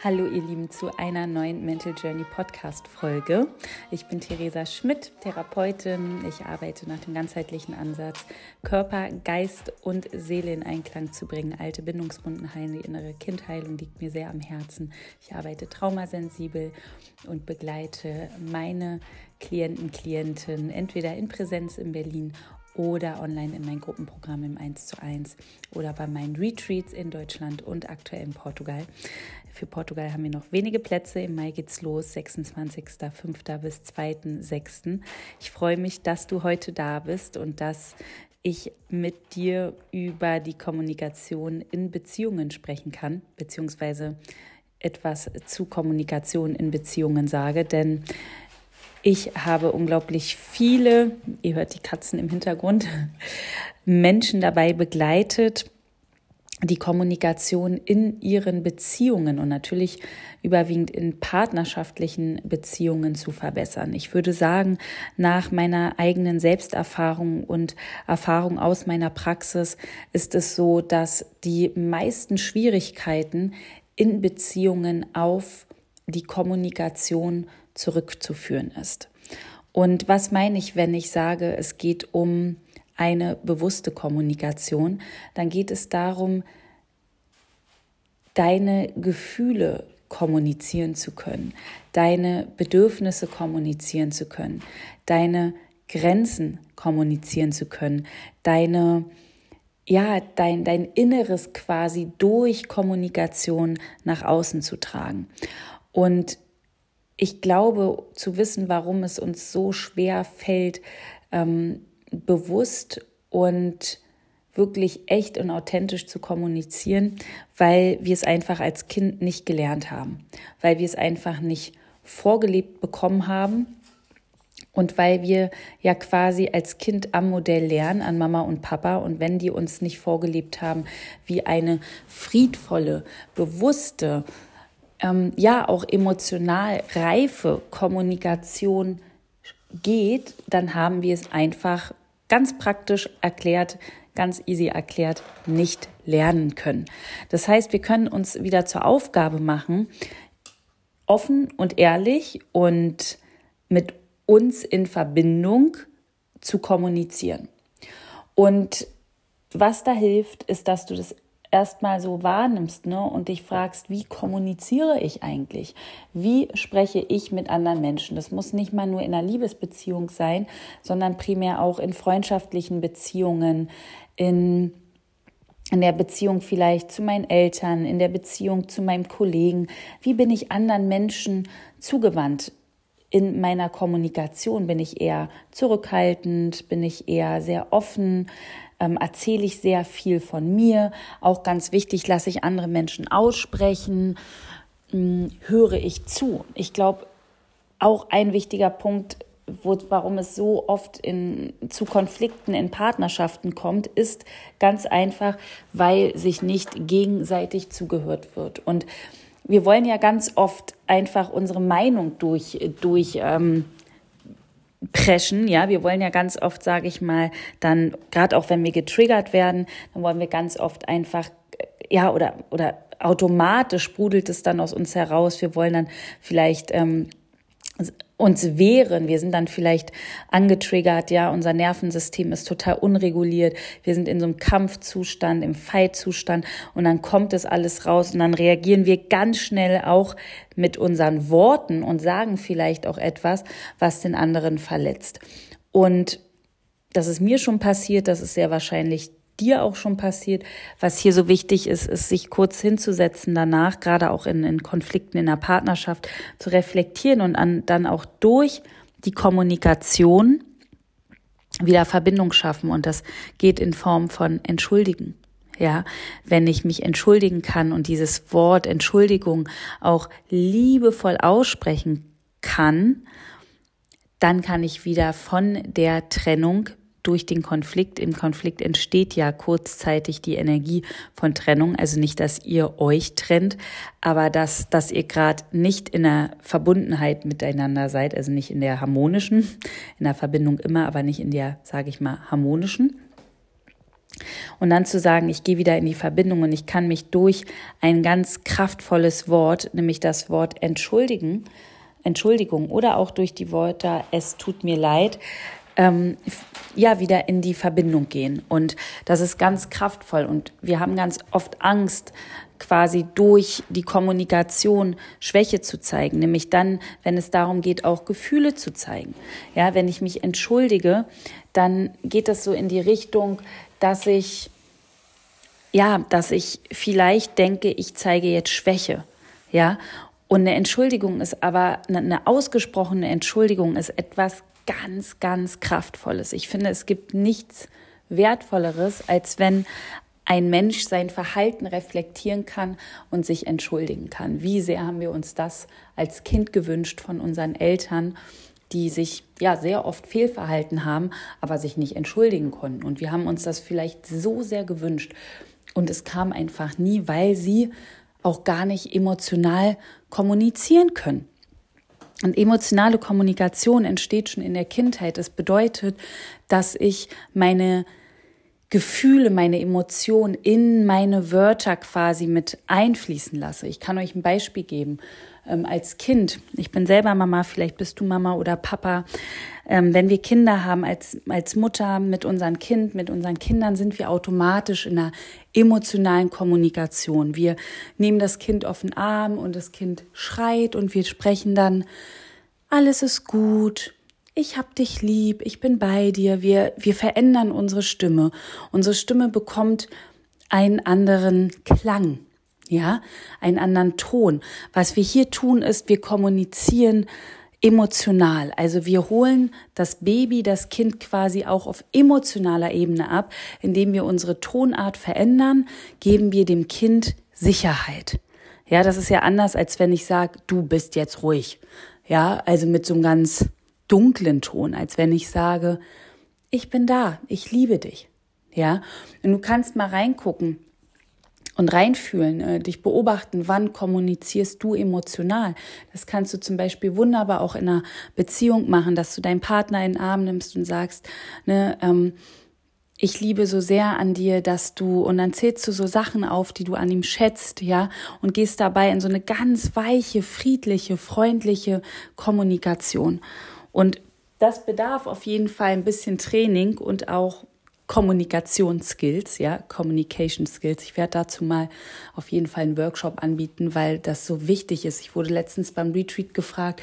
Hallo ihr Lieben zu einer neuen Mental Journey Podcast Folge. Ich bin Theresa Schmidt, Therapeutin. Ich arbeite nach dem ganzheitlichen Ansatz, Körper, Geist und Seele in Einklang zu bringen. Alte Bindungswunden heilen, die innere Kindheilung liegt mir sehr am Herzen. Ich arbeite traumasensibel und begleite meine Klienten, Klienten entweder in Präsenz in Berlin oder online in mein Gruppenprogramm im 1 zu 1 oder bei meinen Retreats in Deutschland und aktuell in Portugal. Für Portugal haben wir noch wenige Plätze. Im Mai geht's los, 26.05. bis 2.06. Ich freue mich, dass du heute da bist und dass ich mit dir über die Kommunikation in Beziehungen sprechen kann, beziehungsweise etwas zu Kommunikation in Beziehungen sage, denn ich habe unglaublich viele, ihr hört die Katzen im Hintergrund, Menschen dabei begleitet, die Kommunikation in ihren Beziehungen und natürlich überwiegend in partnerschaftlichen Beziehungen zu verbessern. Ich würde sagen, nach meiner eigenen Selbsterfahrung und Erfahrung aus meiner Praxis ist es so, dass die meisten Schwierigkeiten in Beziehungen auf die Kommunikation zurückzuführen ist. Und was meine ich, wenn ich sage, es geht um eine bewusste Kommunikation, dann geht es darum, deine Gefühle kommunizieren zu können, deine Bedürfnisse kommunizieren zu können, deine Grenzen kommunizieren zu können, deine ja, dein, dein Inneres quasi durch Kommunikation nach außen zu tragen. Und ich glaube zu wissen, warum es uns so schwer fällt, ähm, bewusst und wirklich echt und authentisch zu kommunizieren, weil wir es einfach als Kind nicht gelernt haben, weil wir es einfach nicht vorgelebt bekommen haben und weil wir ja quasi als Kind am Modell lernen, an Mama und Papa. Und wenn die uns nicht vorgelebt haben, wie eine friedvolle, bewusste, ähm, ja auch emotional reife Kommunikation geht, dann haben wir es einfach ganz praktisch erklärt, ganz easy erklärt, nicht lernen können. Das heißt, wir können uns wieder zur Aufgabe machen, offen und ehrlich und mit uns in Verbindung zu kommunizieren. Und was da hilft, ist, dass du das erstmal so wahrnimmst ne, und dich fragst, wie kommuniziere ich eigentlich? Wie spreche ich mit anderen Menschen? Das muss nicht mal nur in einer Liebesbeziehung sein, sondern primär auch in freundschaftlichen Beziehungen, in in der Beziehung vielleicht zu meinen Eltern, in der Beziehung zu meinem Kollegen. Wie bin ich anderen Menschen zugewandt? In meiner Kommunikation bin ich eher zurückhaltend, bin ich eher sehr offen, ähm, erzähle ich sehr viel von mir. Auch ganz wichtig, lasse ich andere Menschen aussprechen, mh, höre ich zu. Ich glaube, auch ein wichtiger Punkt, wo, warum es so oft in, zu Konflikten in Partnerschaften kommt, ist ganz einfach, weil sich nicht gegenseitig zugehört wird. Und wir wollen ja ganz oft einfach unsere Meinung durch, durch ähm, preschen. Ja, wir wollen ja ganz oft, sage ich mal, dann gerade auch wenn wir getriggert werden, dann wollen wir ganz oft einfach ja oder oder automatisch sprudelt es dann aus uns heraus. Wir wollen dann vielleicht ähm, uns wehren. Wir sind dann vielleicht angetriggert, ja, unser Nervensystem ist total unreguliert. Wir sind in so einem Kampfzustand, im Fight-Zustand und dann kommt es alles raus und dann reagieren wir ganz schnell auch mit unseren Worten und sagen vielleicht auch etwas, was den anderen verletzt. Und das ist mir schon passiert, das ist sehr wahrscheinlich dir auch schon passiert. Was hier so wichtig ist, ist, sich kurz hinzusetzen danach, gerade auch in, in Konflikten in der Partnerschaft, zu reflektieren und an, dann auch durch die Kommunikation wieder Verbindung schaffen. Und das geht in Form von Entschuldigen. Ja, wenn ich mich entschuldigen kann und dieses Wort Entschuldigung auch liebevoll aussprechen kann, dann kann ich wieder von der Trennung durch den Konflikt. Im Konflikt entsteht ja kurzzeitig die Energie von Trennung. Also nicht, dass ihr euch trennt, aber dass, dass ihr gerade nicht in der Verbundenheit miteinander seid, also nicht in der harmonischen, in der Verbindung immer, aber nicht in der, sage ich mal, harmonischen. Und dann zu sagen, ich gehe wieder in die Verbindung und ich kann mich durch ein ganz kraftvolles Wort, nämlich das Wort entschuldigen, Entschuldigung oder auch durch die Worte es tut mir leid, ähm, ja, wieder in die Verbindung gehen. Und das ist ganz kraftvoll. Und wir haben ganz oft Angst, quasi durch die Kommunikation Schwäche zu zeigen, nämlich dann, wenn es darum geht, auch Gefühle zu zeigen. Ja, wenn ich mich entschuldige, dann geht das so in die Richtung, dass ich ja, dass ich vielleicht denke, ich zeige jetzt Schwäche. Ja, und eine Entschuldigung ist aber, eine ausgesprochene Entschuldigung ist etwas ganz, ganz Kraftvolles. Ich finde, es gibt nichts Wertvolleres, als wenn ein Mensch sein Verhalten reflektieren kann und sich entschuldigen kann. Wie sehr haben wir uns das als Kind gewünscht von unseren Eltern, die sich ja sehr oft fehlverhalten haben, aber sich nicht entschuldigen konnten. Und wir haben uns das vielleicht so sehr gewünscht. Und es kam einfach nie, weil sie auch gar nicht emotional kommunizieren können. Und emotionale Kommunikation entsteht schon in der Kindheit. Das bedeutet, dass ich meine Gefühle, meine Emotionen in meine Wörter quasi mit einfließen lasse. Ich kann euch ein Beispiel geben. Ähm, als Kind, ich bin selber Mama, vielleicht bist du Mama oder Papa. Ähm, wenn wir Kinder haben, als, als Mutter mit unserem Kind, mit unseren Kindern, sind wir automatisch in einer emotionalen Kommunikation. Wir nehmen das Kind auf den Arm und das Kind schreit und wir sprechen dann, alles ist gut, ich hab dich lieb, ich bin bei dir. Wir, wir verändern unsere Stimme. Unsere Stimme bekommt einen anderen Klang, ja, einen anderen Ton. Was wir hier tun, ist, wir kommunizieren emotional. Also wir holen das Baby, das Kind quasi auch auf emotionaler Ebene ab, indem wir unsere Tonart verändern, geben wir dem Kind Sicherheit. Ja, das ist ja anders, als wenn ich sage, du bist jetzt ruhig. Ja, also mit so einem ganz dunklen Ton, als wenn ich sage, ich bin da, ich liebe dich. Ja, und du kannst mal reingucken und reinfühlen, äh, dich beobachten, wann kommunizierst du emotional. Das kannst du zum Beispiel wunderbar auch in einer Beziehung machen, dass du deinen Partner in den Arm nimmst und sagst, ne, ähm, ich liebe so sehr an dir, dass du, und dann zählst du so Sachen auf, die du an ihm schätzt, ja, und gehst dabei in so eine ganz weiche, friedliche, freundliche Kommunikation. Und das bedarf auf jeden Fall ein bisschen Training und auch Kommunikationsskills, ja, Communication Skills. Ich werde dazu mal auf jeden Fall einen Workshop anbieten, weil das so wichtig ist. Ich wurde letztens beim Retreat gefragt,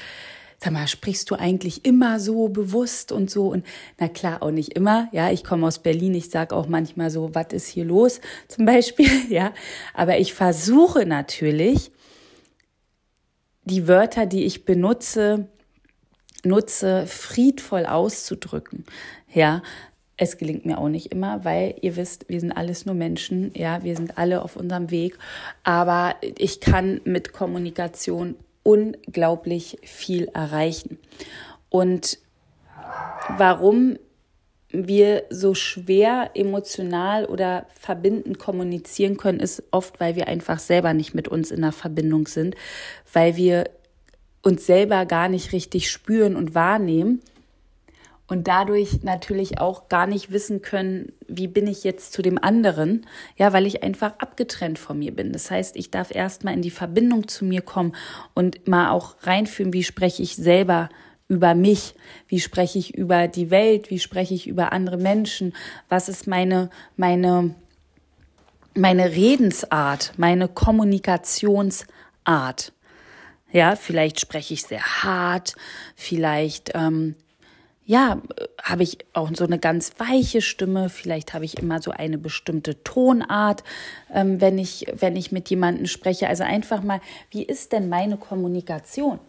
sag mal, sprichst du eigentlich immer so bewusst und so? Und na klar, auch nicht immer. Ja, ich komme aus Berlin, ich sage auch manchmal so, was ist hier los zum Beispiel, ja. Aber ich versuche natürlich, die Wörter, die ich benutze, nutze, friedvoll auszudrücken. Ja, es gelingt mir auch nicht immer, weil ihr wisst, wir sind alles nur Menschen, ja, wir sind alle auf unserem Weg, aber ich kann mit Kommunikation unglaublich viel erreichen. Und warum wir so schwer emotional oder verbindend kommunizieren können, ist oft, weil wir einfach selber nicht mit uns in der Verbindung sind, weil wir uns selber gar nicht richtig spüren und wahrnehmen und dadurch natürlich auch gar nicht wissen können, wie bin ich jetzt zu dem anderen, ja, weil ich einfach abgetrennt von mir bin. Das heißt, ich darf erstmal in die Verbindung zu mir kommen und mal auch reinfühlen, wie spreche ich selber über mich, wie spreche ich über die Welt, wie spreche ich über andere Menschen, was ist meine meine meine Redensart, meine Kommunikationsart. Ja, vielleicht spreche ich sehr hart, vielleicht ähm, ja, habe ich auch so eine ganz weiche Stimme, vielleicht habe ich immer so eine bestimmte Tonart, ähm, wenn ich, wenn ich mit jemandem spreche. Also einfach mal, wie ist denn meine Kommunikation?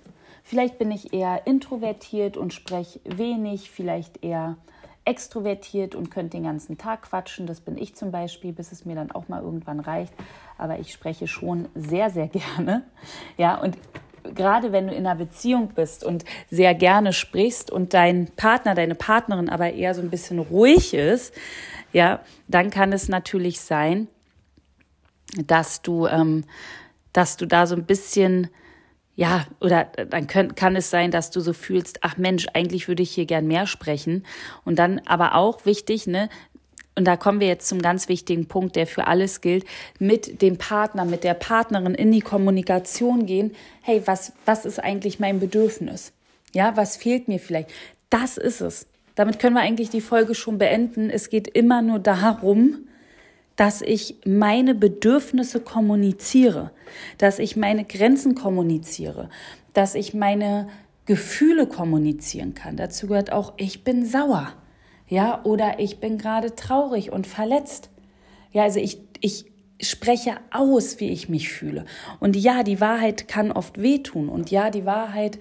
Vielleicht bin ich eher introvertiert und spreche wenig, vielleicht eher extrovertiert und könnte den ganzen Tag quatschen. Das bin ich zum Beispiel, bis es mir dann auch mal irgendwann reicht. Aber ich spreche schon sehr, sehr gerne. Ja, und gerade wenn du in einer Beziehung bist und sehr gerne sprichst und dein Partner, deine Partnerin aber eher so ein bisschen ruhig ist, ja, dann kann es natürlich sein, dass du, ähm, dass du da so ein bisschen ja, oder dann können, kann es sein, dass du so fühlst, ach Mensch, eigentlich würde ich hier gern mehr sprechen. Und dann aber auch wichtig, ne, und da kommen wir jetzt zum ganz wichtigen Punkt, der für alles gilt, mit dem Partner, mit der Partnerin in die Kommunikation gehen. Hey, was, was ist eigentlich mein Bedürfnis? Ja, was fehlt mir vielleicht? Das ist es. Damit können wir eigentlich die Folge schon beenden. Es geht immer nur darum, dass ich meine Bedürfnisse kommuniziere, dass ich meine Grenzen kommuniziere, dass ich meine Gefühle kommunizieren kann. Dazu gehört auch, ich bin sauer. Ja, oder ich bin gerade traurig und verletzt. Ja, also ich, ich spreche aus, wie ich mich fühle. Und ja, die Wahrheit kann oft wehtun. Und ja, die Wahrheit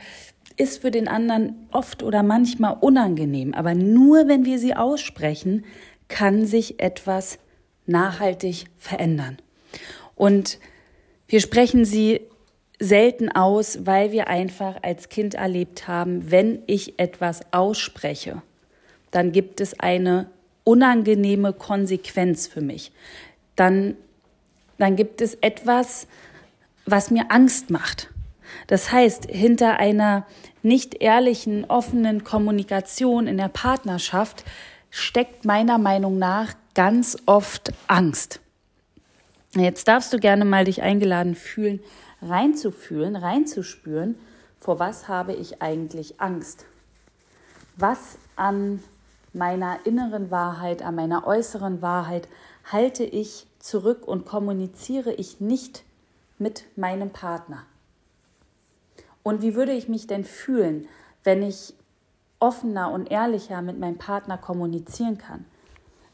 ist für den anderen oft oder manchmal unangenehm. Aber nur wenn wir sie aussprechen, kann sich etwas nachhaltig verändern. Und wir sprechen sie selten aus, weil wir einfach als Kind erlebt haben, wenn ich etwas ausspreche, dann gibt es eine unangenehme Konsequenz für mich. Dann, dann gibt es etwas, was mir Angst macht. Das heißt, hinter einer nicht ehrlichen, offenen Kommunikation in der Partnerschaft steckt meiner Meinung nach ganz oft Angst. Jetzt darfst du gerne mal dich eingeladen fühlen, reinzufühlen, reinzuspüren, vor was habe ich eigentlich Angst? Was an meiner inneren Wahrheit, an meiner äußeren Wahrheit halte ich zurück und kommuniziere ich nicht mit meinem Partner. Und wie würde ich mich denn fühlen, wenn ich offener und ehrlicher mit meinem Partner kommunizieren kann?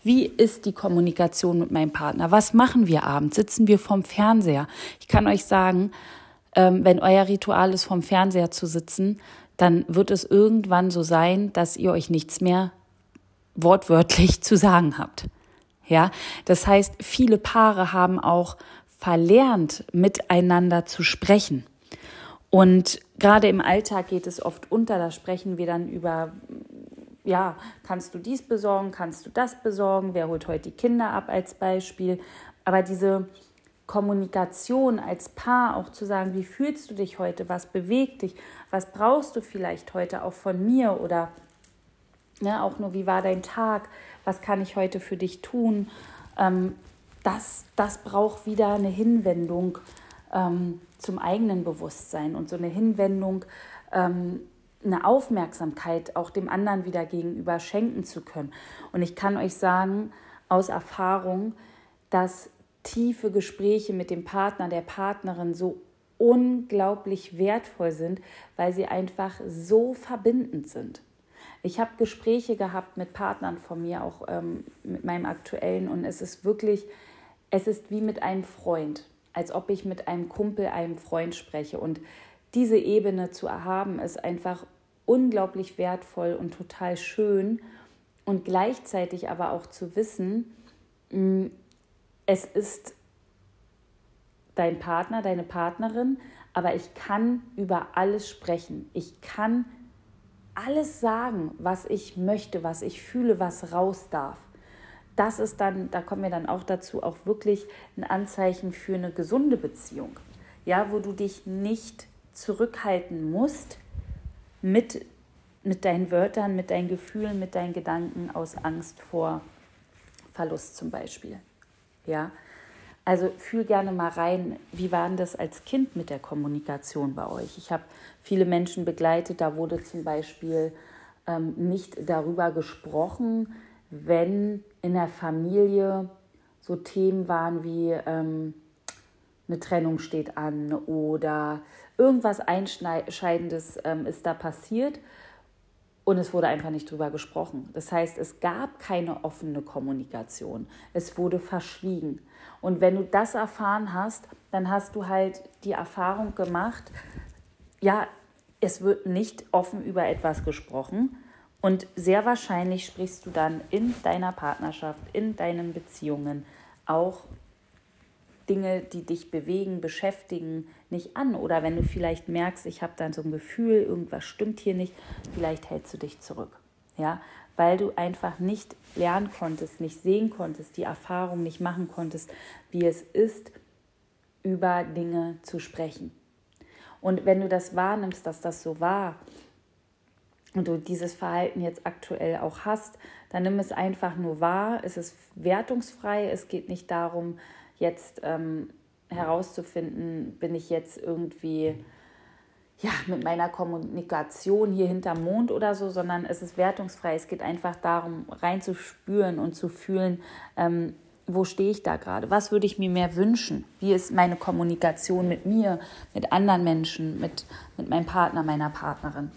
Wie ist die Kommunikation mit meinem Partner? Was machen wir abends? Sitzen wir vorm Fernseher? Ich kann euch sagen, ähm, wenn euer Ritual ist, vorm Fernseher zu sitzen, dann wird es irgendwann so sein, dass ihr euch nichts mehr wortwörtlich zu sagen habt. Ja, das heißt, viele Paare haben auch verlernt, miteinander zu sprechen. Und gerade im Alltag geht es oft unter, da sprechen wir dann über, ja, kannst du dies besorgen, kannst du das besorgen, wer holt heute die Kinder ab als Beispiel. Aber diese Kommunikation als Paar, auch zu sagen, wie fühlst du dich heute, was bewegt dich, was brauchst du vielleicht heute auch von mir oder Ne? Auch nur, wie war dein Tag? Was kann ich heute für dich tun? Ähm, das, das braucht wieder eine Hinwendung ähm, zum eigenen Bewusstsein und so eine Hinwendung, ähm, eine Aufmerksamkeit auch dem anderen wieder gegenüber schenken zu können. Und ich kann euch sagen aus Erfahrung, dass tiefe Gespräche mit dem Partner, der Partnerin so unglaublich wertvoll sind, weil sie einfach so verbindend sind. Ich habe Gespräche gehabt mit Partnern von mir, auch ähm, mit meinem aktuellen, und es ist wirklich, es ist wie mit einem Freund, als ob ich mit einem Kumpel, einem Freund spreche. Und diese Ebene zu erhaben, ist einfach unglaublich wertvoll und total schön. Und gleichzeitig aber auch zu wissen, mm, es ist dein Partner, deine Partnerin, aber ich kann über alles sprechen. Ich kann alles sagen, was ich möchte, was ich fühle, was raus darf. Das ist dann, da kommen wir dann auch dazu, auch wirklich ein Anzeichen für eine gesunde Beziehung. Ja, wo du dich nicht zurückhalten musst mit, mit deinen Wörtern, mit deinen Gefühlen, mit deinen Gedanken aus Angst vor Verlust zum Beispiel. Ja, also fühl gerne mal rein, wie war denn das als Kind mit der Kommunikation bei euch? Ich habe viele Menschen begleitet, da wurde zum Beispiel ähm, nicht darüber gesprochen, wenn in der Familie so Themen waren wie ähm, eine Trennung steht an oder irgendwas Einschneidendes ähm, ist da passiert und es wurde einfach nicht drüber gesprochen. Das heißt, es gab keine offene Kommunikation. Es wurde verschwiegen. Und wenn du das erfahren hast, dann hast du halt die Erfahrung gemacht, ja, es wird nicht offen über etwas gesprochen. Und sehr wahrscheinlich sprichst du dann in deiner Partnerschaft, in deinen Beziehungen auch Dinge, die dich bewegen, beschäftigen, nicht an. Oder wenn du vielleicht merkst, ich habe dann so ein Gefühl, irgendwas stimmt hier nicht, vielleicht hältst du dich zurück. Ja, weil du einfach nicht lernen konntest, nicht sehen konntest, die Erfahrung nicht machen konntest, wie es ist, über Dinge zu sprechen. Und wenn du das wahrnimmst, dass das so war, und du dieses Verhalten jetzt aktuell auch hast, dann nimm es einfach nur wahr. Es ist wertungsfrei. Es geht nicht darum, jetzt ähm, herauszufinden, bin ich jetzt irgendwie ja, mit meiner Kommunikation hier hinterm Mond oder so, sondern es ist wertungsfrei. Es geht einfach darum, reinzuspüren und zu fühlen, ähm, wo stehe ich da gerade? Was würde ich mir mehr wünschen? Wie ist meine Kommunikation mit mir, mit anderen Menschen, mit, mit meinem Partner, meiner Partnerin?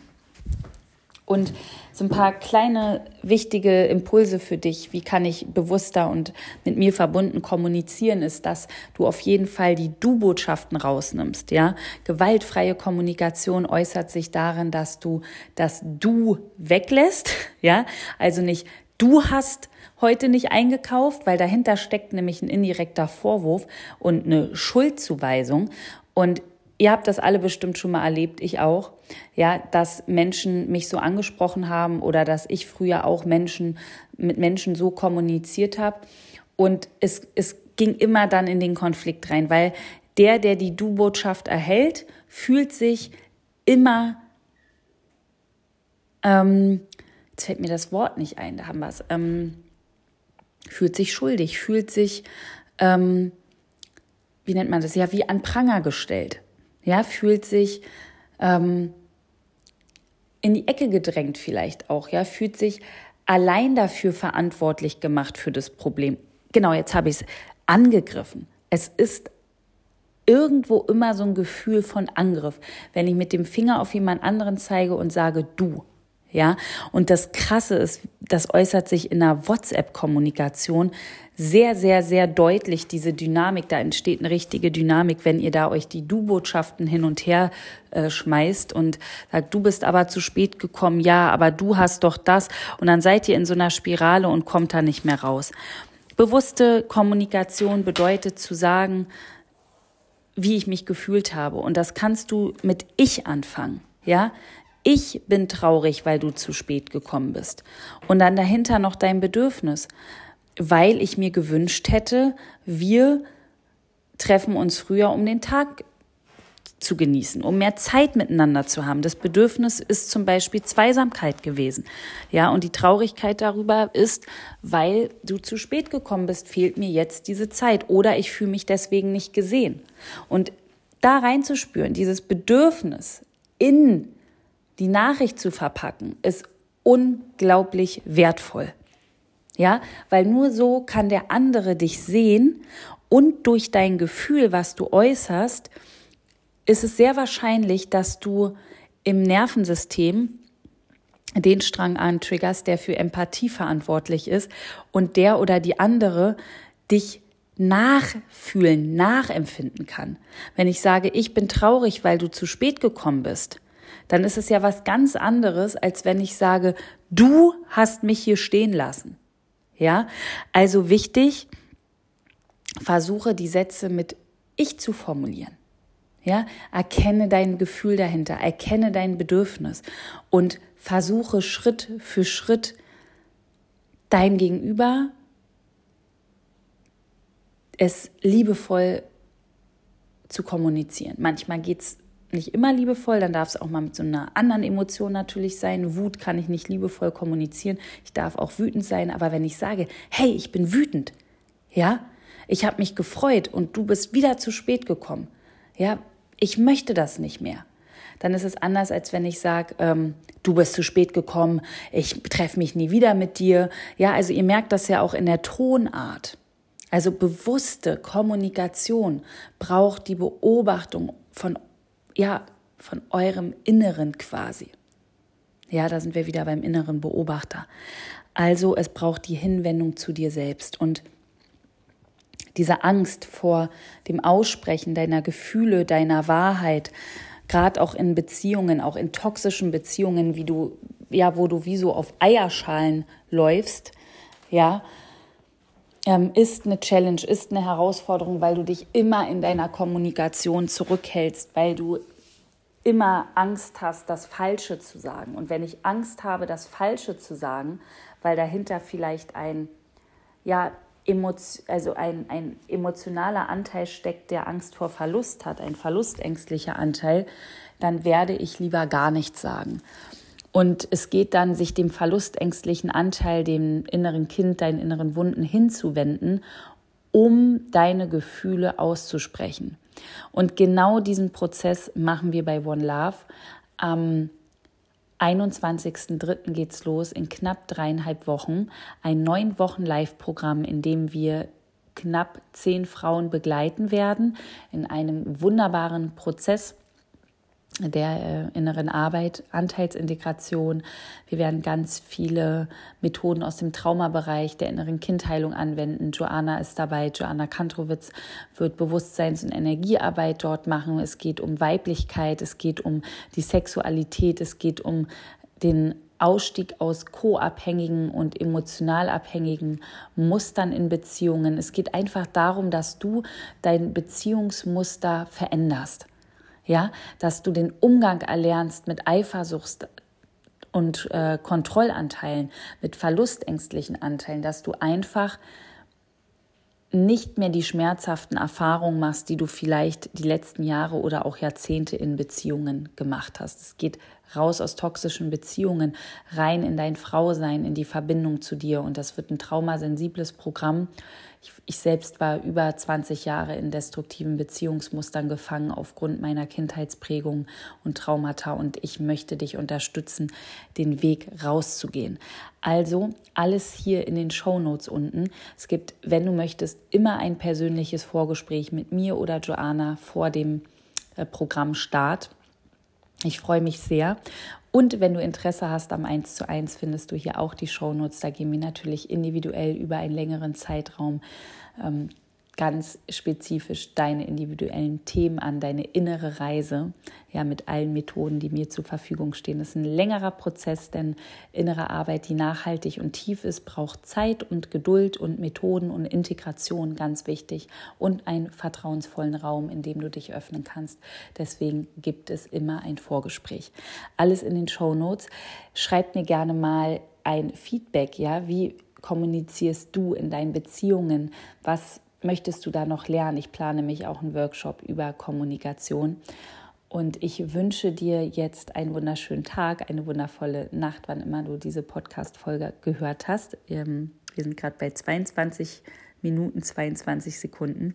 Und so ein paar kleine wichtige Impulse für dich, wie kann ich bewusster und mit mir verbunden kommunizieren, ist, dass du auf jeden Fall die Du-Botschaften rausnimmst, ja. Gewaltfreie Kommunikation äußert sich darin, dass du das Du weglässt, ja. Also nicht du hast heute nicht eingekauft, weil dahinter steckt nämlich ein indirekter Vorwurf und eine Schuldzuweisung. Und ihr habt das alle bestimmt schon mal erlebt, ich auch, ja, dass Menschen mich so angesprochen haben oder dass ich früher auch Menschen mit Menschen so kommuniziert habe. Und es, es ging immer dann in den Konflikt rein, weil der, der die Du-Botschaft erhält, fühlt sich immer, ähm, jetzt fällt mir das Wort nicht ein, da haben wir es, ähm, fühlt sich schuldig, fühlt sich, ähm, wie nennt man das, ja, wie an Pranger gestellt. Ja, fühlt sich ähm, in die Ecke gedrängt vielleicht auch, ja, fühlt sich allein dafür verantwortlich gemacht für das Problem. Genau, jetzt habe ich es angegriffen. Es ist irgendwo immer so ein Gefühl von Angriff, wenn ich mit dem Finger auf jemand anderen zeige und sage, du, ja, und das Krasse ist, das äußert sich in einer WhatsApp-Kommunikation sehr, sehr, sehr deutlich, diese Dynamik. Da entsteht eine richtige Dynamik, wenn ihr da euch die Du-Botschaften hin und her äh, schmeißt und sagt, du bist aber zu spät gekommen, ja, aber du hast doch das. Und dann seid ihr in so einer Spirale und kommt da nicht mehr raus. Bewusste Kommunikation bedeutet zu sagen, wie ich mich gefühlt habe. Und das kannst du mit Ich anfangen. Ja, ich bin traurig, weil du zu spät gekommen bist. Und dann dahinter noch dein Bedürfnis, weil ich mir gewünscht hätte, wir treffen uns früher, um den Tag zu genießen, um mehr Zeit miteinander zu haben. Das Bedürfnis ist zum Beispiel Zweisamkeit gewesen. Ja, und die Traurigkeit darüber ist, weil du zu spät gekommen bist, fehlt mir jetzt diese Zeit oder ich fühle mich deswegen nicht gesehen. Und da reinzuspüren, dieses Bedürfnis in die Nachricht zu verpacken, ist unglaublich wertvoll. Ja, weil nur so kann der andere dich sehen und durch dein Gefühl, was du äußerst, ist es sehr wahrscheinlich, dass du im Nervensystem den Strang antriggerst, der für Empathie verantwortlich ist und der oder die andere dich nachfühlen, nachempfinden kann. Wenn ich sage, ich bin traurig, weil du zu spät gekommen bist, dann ist es ja was ganz anderes, als wenn ich sage, du hast mich hier stehen lassen. Ja, also wichtig, versuche die Sätze mit ich zu formulieren. Ja, erkenne dein Gefühl dahinter, erkenne dein Bedürfnis und versuche Schritt für Schritt dein Gegenüber es liebevoll zu kommunizieren. Manchmal geht es nicht immer liebevoll, dann darf es auch mal mit so einer anderen Emotion natürlich sein. Wut kann ich nicht liebevoll kommunizieren. Ich darf auch wütend sein, aber wenn ich sage, hey, ich bin wütend, ja, ich habe mich gefreut und du bist wieder zu spät gekommen, ja, ich möchte das nicht mehr. Dann ist es anders, als wenn ich sage, ähm, du bist zu spät gekommen, ich treffe mich nie wieder mit dir. Ja, also ihr merkt das ja auch in der Tonart. Also bewusste Kommunikation braucht die Beobachtung von ja, von eurem Inneren quasi. Ja, da sind wir wieder beim inneren Beobachter. Also es braucht die Hinwendung zu dir selbst und diese Angst vor dem Aussprechen deiner Gefühle, deiner Wahrheit, gerade auch in Beziehungen, auch in toxischen Beziehungen, wie du ja, wo du wie so auf Eierschalen läufst, ja, ähm, ist eine Challenge, ist eine Herausforderung, weil du dich immer in deiner Kommunikation zurückhältst, weil du immer Angst hast, das Falsche zu sagen. Und wenn ich Angst habe, das Falsche zu sagen, weil dahinter vielleicht ein, ja, also ein, ein emotionaler Anteil steckt, der Angst vor Verlust hat, ein verlustängstlicher Anteil, dann werde ich lieber gar nichts sagen. Und es geht dann, sich dem verlustängstlichen Anteil, dem inneren Kind, deinen inneren Wunden hinzuwenden, um deine Gefühle auszusprechen. Und genau diesen Prozess machen wir bei One Love. Am 21.03. geht's los in knapp dreieinhalb Wochen. Ein neun Wochen Live-Programm, in dem wir knapp zehn Frauen begleiten werden in einem wunderbaren Prozess der äh, inneren Arbeit, Anteilsintegration. Wir werden ganz viele Methoden aus dem Traumabereich der inneren Kindheilung anwenden. Joanna ist dabei. Joanna Kantrowitz wird Bewusstseins- und Energiearbeit dort machen. Es geht um Weiblichkeit, es geht um die Sexualität, es geht um den Ausstieg aus co-abhängigen und emotional abhängigen Mustern in Beziehungen. Es geht einfach darum, dass du dein Beziehungsmuster veränderst ja, dass du den Umgang erlernst mit Eifersucht und äh, Kontrollanteilen, mit verlustängstlichen Anteilen, dass du einfach nicht mehr die schmerzhaften Erfahrungen machst, die du vielleicht die letzten Jahre oder auch Jahrzehnte in Beziehungen gemacht hast. Es geht raus aus toxischen Beziehungen, rein in dein Frausein, in die Verbindung zu dir. Und das wird ein traumasensibles Programm. Ich, ich selbst war über 20 Jahre in destruktiven Beziehungsmustern gefangen aufgrund meiner Kindheitsprägung und Traumata. Und ich möchte dich unterstützen, den Weg rauszugehen. Also alles hier in den Show Notes unten. Es gibt, wenn du möchtest, immer ein persönliches Vorgespräch mit mir oder Joanna vor dem äh, Programmstart. Ich freue mich sehr. Und wenn du Interesse hast am 1 zu 1, findest du hier auch die Shownotes. Da gehen wir natürlich individuell über einen längeren Zeitraum ähm, ganz spezifisch deine individuellen Themen an, deine innere Reise, ja, mit allen Methoden, die mir zur Verfügung stehen. Das ist ein längerer Prozess, denn innere Arbeit, die nachhaltig und tief ist, braucht Zeit und Geduld und Methoden und Integration, ganz wichtig, und einen vertrauensvollen Raum, in dem du dich öffnen kannst. Deswegen gibt es immer ein Vorgespräch. Alles in den Show Notes. Schreib mir gerne mal ein Feedback, ja, wie kommunizierst du in deinen Beziehungen? Was möchtest du da noch lernen? Ich plane mich auch einen Workshop über Kommunikation. Und ich wünsche dir jetzt einen wunderschönen Tag, eine wundervolle Nacht, wann immer du diese Podcast-Folge gehört hast. Ähm, wir sind gerade bei 22 Minuten, 22 Sekunden.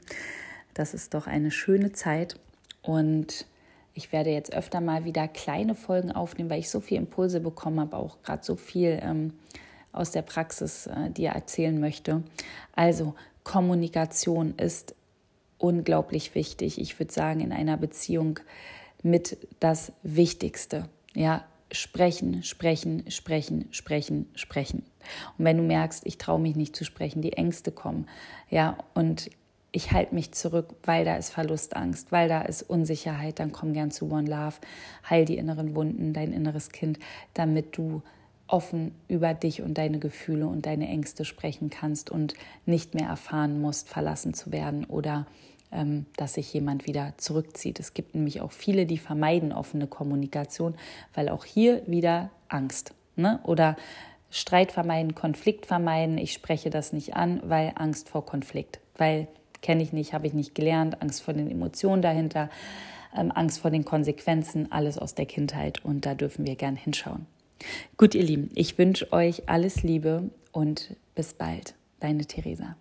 Das ist doch eine schöne Zeit. Und ich werde jetzt öfter mal wieder kleine Folgen aufnehmen, weil ich so viele Impulse bekommen habe, auch gerade so viel ähm, aus der Praxis äh, dir erzählen möchte. Also Kommunikation ist unglaublich wichtig. Ich würde sagen, in einer Beziehung mit das Wichtigste. Ja, sprechen, sprechen, sprechen, sprechen, sprechen. Und wenn du merkst, ich traue mich nicht zu sprechen, die Ängste kommen, ja, und ich halte mich zurück, weil da ist Verlustangst, weil da ist Unsicherheit, dann komm gern zu One Love, heil die inneren Wunden, dein inneres Kind, damit du offen über dich und deine Gefühle und deine Ängste sprechen kannst und nicht mehr erfahren musst, verlassen zu werden oder ähm, dass sich jemand wieder zurückzieht. Es gibt nämlich auch viele, die vermeiden offene Kommunikation, weil auch hier wieder Angst ne? oder Streit vermeiden, Konflikt vermeiden. Ich spreche das nicht an, weil Angst vor Konflikt, weil kenne ich nicht, habe ich nicht gelernt, Angst vor den Emotionen dahinter, ähm, Angst vor den Konsequenzen, alles aus der Kindheit und da dürfen wir gern hinschauen. Gut, ihr Lieben, ich wünsche euch alles Liebe und bis bald. Deine Theresa.